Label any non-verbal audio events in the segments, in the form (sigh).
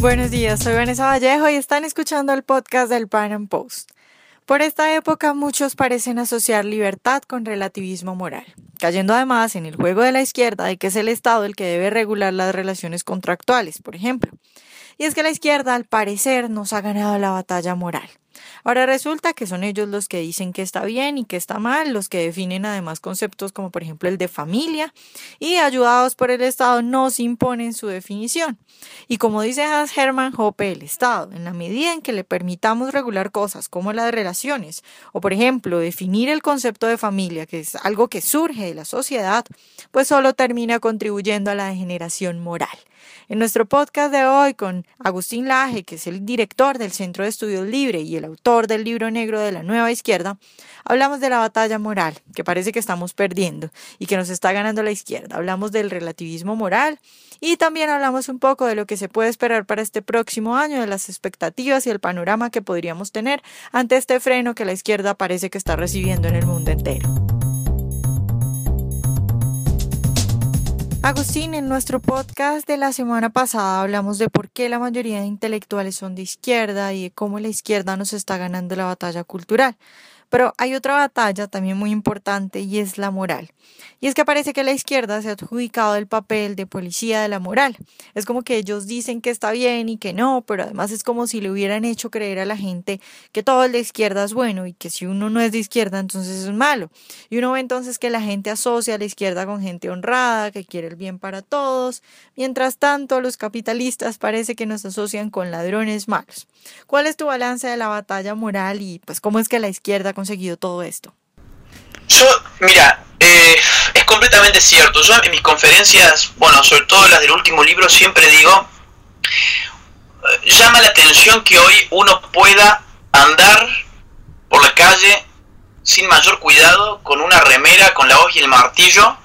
Buenos días, soy Vanessa Vallejo y están escuchando el podcast del Pan Am Post. Por esta época muchos parecen asociar libertad con relativismo moral, cayendo además en el juego de la izquierda de que es el Estado el que debe regular las relaciones contractuales, por ejemplo. Y es que la izquierda, al parecer, nos ha ganado la batalla moral. Ahora resulta que son ellos los que dicen que está bien y que está mal, los que definen además conceptos como por ejemplo el de familia y ayudados por el Estado nos imponen su definición. Y como dice Hans Hermann Hoppe, el Estado, en la medida en que le permitamos regular cosas como las relaciones o por ejemplo definir el concepto de familia, que es algo que surge de la sociedad, pues solo termina contribuyendo a la degeneración moral. En nuestro podcast de hoy con Agustín Laje, que es el director del Centro de Estudios Libre y el autor del libro negro de la nueva izquierda, hablamos de la batalla moral, que parece que estamos perdiendo y que nos está ganando la izquierda. Hablamos del relativismo moral y también hablamos un poco de lo que se puede esperar para este próximo año, de las expectativas y el panorama que podríamos tener ante este freno que la izquierda parece que está recibiendo en el mundo entero. Agustín, en nuestro podcast de la semana pasada hablamos de por qué la mayoría de intelectuales son de izquierda y de cómo la izquierda nos está ganando la batalla cultural. Pero hay otra batalla también muy importante y es la moral. Y es que parece que la izquierda se ha adjudicado el papel de policía de la moral. Es como que ellos dicen que está bien y que no, pero además es como si le hubieran hecho creer a la gente que todo el de izquierda es bueno y que si uno no es de izquierda entonces es malo. Y uno ve entonces que la gente asocia a la izquierda con gente honrada, que quiere el bien para todos. Mientras tanto, los capitalistas parece que nos asocian con ladrones malos. ¿Cuál es tu balance de la batalla moral y pues cómo es que la izquierda conseguido todo esto? Yo, mira, eh, es completamente cierto. Yo en mis conferencias, bueno, sobre todo las del último libro, siempre digo, eh, llama la atención que hoy uno pueda andar por la calle sin mayor cuidado, con una remera, con la hoja y el martillo,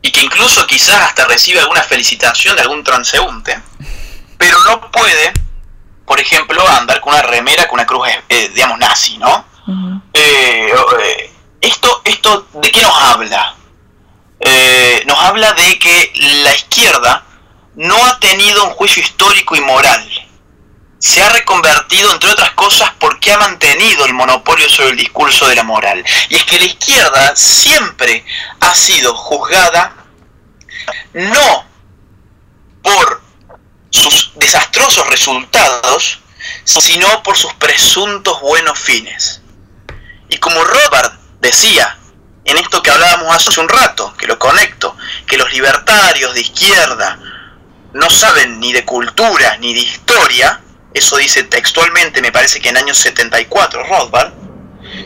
y que incluso quizás hasta reciba alguna felicitación de algún transeúnte, pero no puede, por ejemplo, andar con una remera con una cruz, eh, digamos, nazi, ¿no? Eh, eh, esto, ¿Esto de qué nos habla? Eh, nos habla de que la izquierda no ha tenido un juicio histórico y moral. Se ha reconvertido, entre otras cosas, porque ha mantenido el monopolio sobre el discurso de la moral. Y es que la izquierda siempre ha sido juzgada no por sus desastrosos resultados, sino por sus presuntos buenos fines. Y como Robert decía, en esto que hablábamos hace un rato, que lo conecto, que los libertarios de izquierda no saben ni de cultura ni de historia, eso dice textualmente, me parece que en año 74 Rothbard,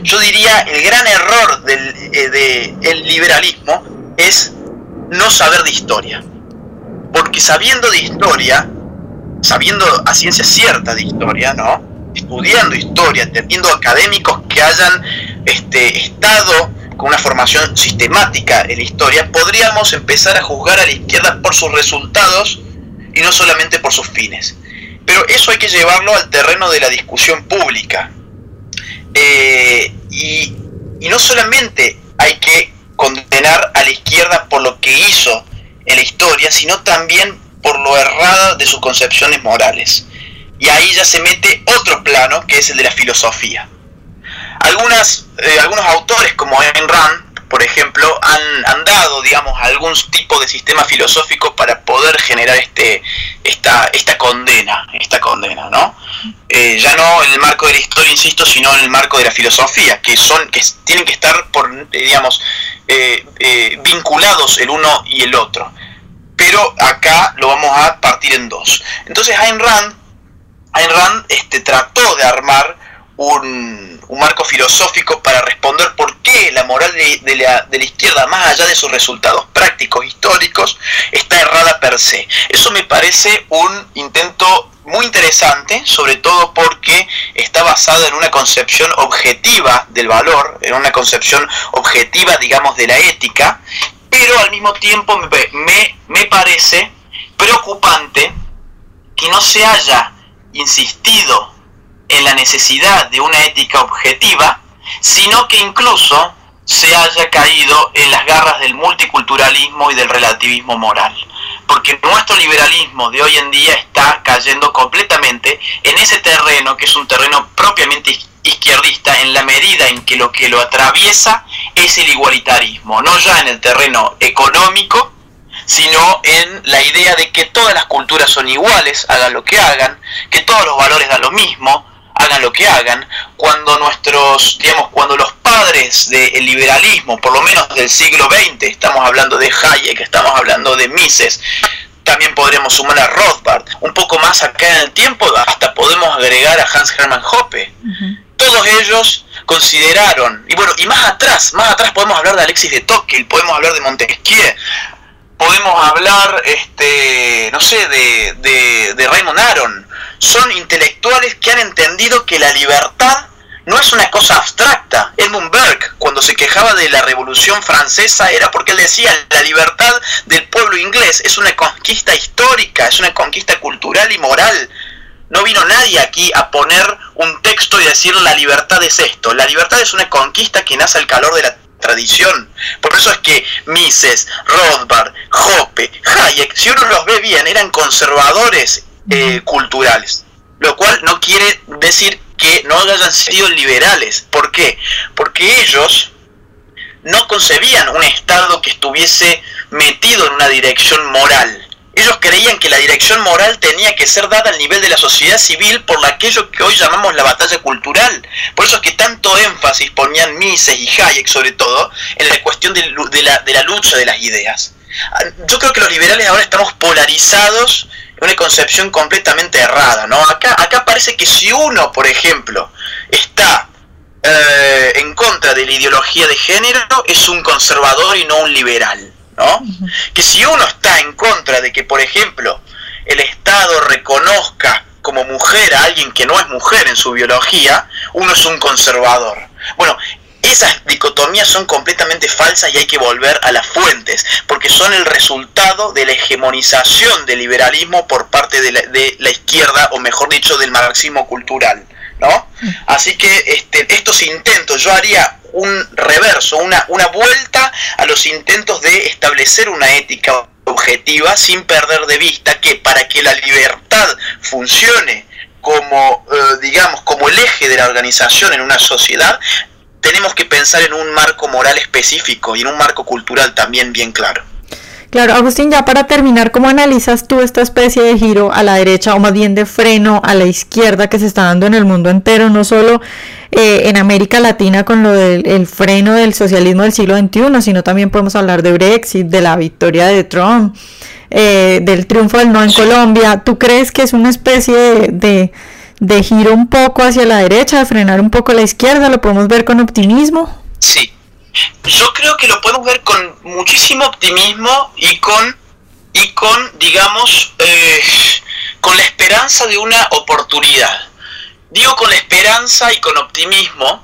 yo diría el gran error del eh, liberalismo es no saber de historia. Porque sabiendo de historia, sabiendo a ciencia cierta de historia, ¿no? Estudiando historia, teniendo académicos que hayan este, estado con una formación sistemática en la historia, podríamos empezar a juzgar a la izquierda por sus resultados y no solamente por sus fines. Pero eso hay que llevarlo al terreno de la discusión pública. Eh, y, y no solamente hay que condenar a la izquierda por lo que hizo en la historia, sino también por lo errada de sus concepciones morales y ahí ya se mete otro plano que es el de la filosofía. Algunas, eh, algunos autores como Ayn Rand, por ejemplo, han, dado, digamos, algún tipo de sistema filosófico para poder generar este, esta, esta condena, esta condena, ¿no? Eh, ya no en el marco de la historia, insisto, sino en el marco de la filosofía, que son, que tienen que estar, por, eh, digamos, vinculados el uno y el otro. Pero acá lo vamos a partir en dos. Entonces Ayn Rand Ayn Rand este, trató de armar un, marco filosófico para responder por qué la moral de, la, de, la, izquierda, más allá de sus resultados prácticos, históricos, está errada per se. Eso me parece un intento muy interesante, sobre todo porque está basado en una concepción objetiva del valor, en una concepción objetiva, digamos, de la ética, pero al mismo tiempo me, me parece preocupante que no se haya insistido en la necesidad de una ética objetiva, sino que incluso se haya caído en las garras del multiculturalismo y del relativismo moral. porque nuestro liberalismo de hoy en día está cayendo completamente en ese terreno que es un terreno propiamente izquierdista en la medida en que lo que lo atraviesa es el igualitarismo, no ya en el terreno económico, sino en la idea de que todas las culturas son iguales, hagan lo que hagan, que todos los valores dan lo mismo, hagan lo que hagan, cuando nuestros, digamos, cuando los padres del liberalismo, por lo menos del siglo XX, estamos hablando de Hayek, estamos hablando de Mises, también podríamos sumar a Rothbard, un poco más acá en el tiempo, hasta podemos agregar a Hans Hermann Hoppe. Todos ellos consideraron, y bueno, y más atrás, más atrás podemos hablar de Alexis de Tocqueville, podemos hablar de Montesquieu, podemos hablar, este, no sé, de, de, Raymond Aron, son intelectuales que han entendido que la libertad no es una cosa abstracta. Edmund Burke, cuando se quejaba de la Revolución Francesa, era porque él decía, la libertad del pueblo inglés es una conquista histórica, es una conquista cultural y moral. No vino nadie aquí a poner un texto y decir la libertad es esto. La libertad es una conquista que nace al calor de la tradición. Por eso es que Mises, Rothbard, Hoppe, Hayek, si uno los ve bien, eran conservadores eh, culturales. Lo cual no quiere decir que no hayan sido liberales. ¿Por qué? Porque ellos no concebían un Estado que estuviese metido en una dirección moral. Ellos creían que la dirección moral tenía que ser dada al nivel de la sociedad civil por aquello que hoy llamamos la batalla cultural. Por eso es que tanto énfasis ponían Mises y Hayek sobre todo en la cuestión de, la, de la lucha de las ideas. Yo creo que los liberales ahora estamos polarizados una concepción completamente errada, ¿no? Acá, acá parece que si uno, por ejemplo, está eh, en contra de la ideología de género, es un conservador y no un liberal, ¿no? Que si uno está en contra de que, por ejemplo, el Estado reconozca como mujer a alguien que no es mujer en su biología, uno es un conservador. Bueno, esas dicotomías son completamente falsas y hay que volver a las fuentes, porque son el resultado de la hegemonización del liberalismo por parte de la, izquierda, o mejor dicho, del marxismo cultural. ¿no? Así que este, estos intentos, yo haría un reverso, una, una vuelta a los intentos de establecer una ética objetiva sin perder de vista que para que la libertad funcione como, eh, digamos, como el eje de la organización en una sociedad, tenemos que pensar en un marco moral específico y en un marco cultural también bien claro. Claro, Agustín, ya para terminar, ¿cómo analizas tú esta especie de giro a la derecha o más bien de freno a la izquierda que se está dando en el mundo entero, no solo eh, en América Latina con lo del freno del socialismo del siglo XXI, sino también podemos hablar de Brexit, de la victoria de Trump, eh, del triunfo del no en Colombia? ¿Tú crees que es una especie de de giro un poco hacia la derecha, de frenar un poco a la izquierda, ¿lo podemos ver con optimismo? Sí, yo creo que lo podemos ver con muchísimo optimismo y con, y con digamos, eh, con la esperanza de una oportunidad. Digo con la esperanza y con optimismo,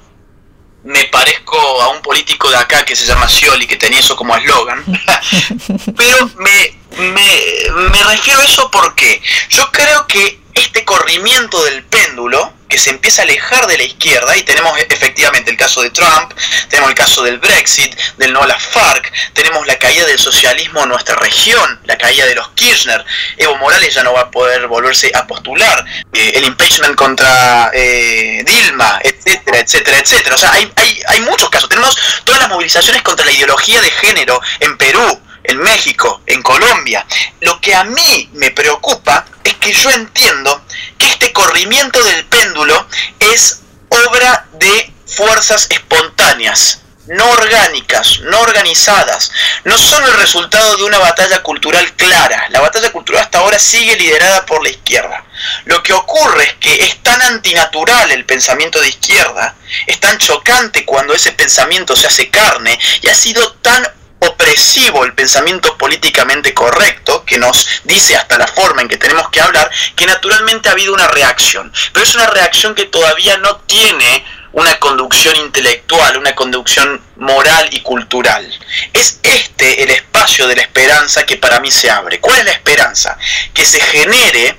me parezco a un político de acá que se llama Scioli, que tenía eso como eslogan, (laughs) pero me, me, me refiero a eso porque yo creo que este corrimiento del péndulo se empieza a alejar de la izquierda y tenemos efectivamente el caso de Trump, tenemos el caso del Brexit, del no a la FARC, tenemos la caída del socialismo en nuestra región, la caída de los Kirchner, Evo Morales ya no va a poder volverse a postular, eh, el impeachment contra eh, Dilma, etcétera, etcétera, etcétera. O sea, hay, hay, hay muchos casos. Tenemos todas las movilizaciones contra la ideología de género en Perú, en México, en Colombia. Lo que a mí me preocupa es que yo entiendo que este corrimiento del péndulo es obra de fuerzas espontáneas, no orgánicas, no organizadas, no son el resultado de una batalla cultural clara. La batalla cultural hasta ahora sigue liderada por la izquierda. Lo que ocurre es que es tan antinatural el pensamiento de izquierda, es tan chocante cuando ese pensamiento se hace carne y ha sido tan opresivo el pensamiento políticamente correcto, que nos dice hasta la forma en que tenemos que hablar, que naturalmente ha habido una reacción. Pero es una reacción que todavía no tiene una conducción intelectual, una conducción moral y cultural. Es este el espacio de la esperanza que para mí se abre. ¿Cuál es la esperanza? Que se genere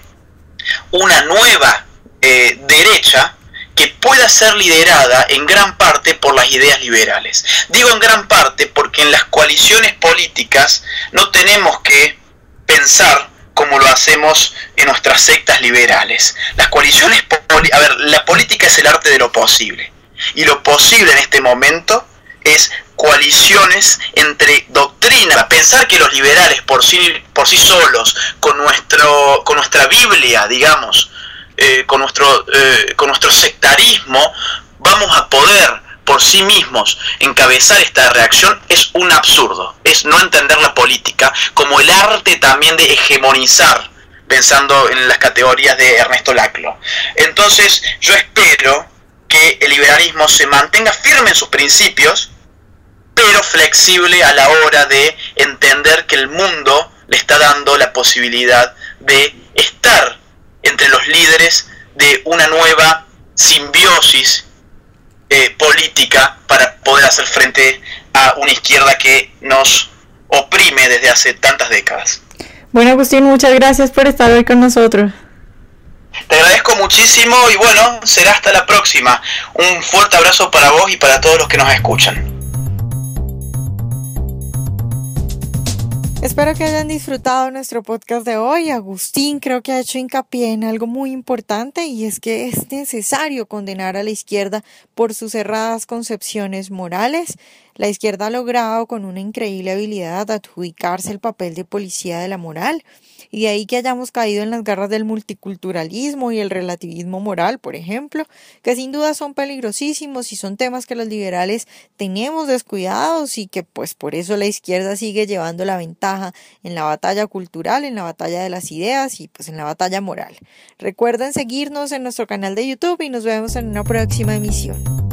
una nueva eh, derecha que pueda ser liderada en gran parte por las ideas liberales. Digo en gran parte porque en las coaliciones políticas no tenemos que pensar como lo hacemos en nuestras sectas liberales. Las coaliciones, a ver, la política es el arte de lo posible. Y lo posible en este momento es coaliciones entre doctrinas. Pensar que los liberales por sí, por sí solos, con, nuestro, con nuestra Biblia, digamos, eh, con, nuestro, eh, con nuestro sectarismo, vamos a poder por sí mismos encabezar esta reacción es un absurdo, es no entender la política como el arte también de hegemonizar, pensando en las categorías de Ernesto Laclo. Entonces yo espero que el liberalismo se mantenga firme en sus principios, pero flexible a la hora de entender que el mundo le está dando la posibilidad de estar entre los líderes de una nueva simbiosis eh, política para poder hacer frente a una izquierda que nos oprime desde hace tantas décadas. Bueno, Agustín, muchas gracias por estar hoy con nosotros. Te agradezco muchísimo y bueno, será hasta la próxima. Un fuerte abrazo para vos y para todos los que nos escuchan. Espero que hayan disfrutado nuestro podcast de hoy. Agustín creo que ha hecho hincapié en algo muy importante y es que es necesario condenar a la izquierda por sus cerradas concepciones morales. La izquierda ha logrado con una increíble habilidad adjudicarse el papel de policía de la moral y de ahí que hayamos caído en las garras del multiculturalismo y el relativismo moral, por ejemplo, que sin duda son peligrosísimos y son temas que los liberales tenemos descuidados y que pues por eso la izquierda sigue llevando la ventaja en la batalla cultural, en la batalla de las ideas y pues en la batalla moral. Recuerden seguirnos en nuestro canal de YouTube y nos vemos en una próxima emisión.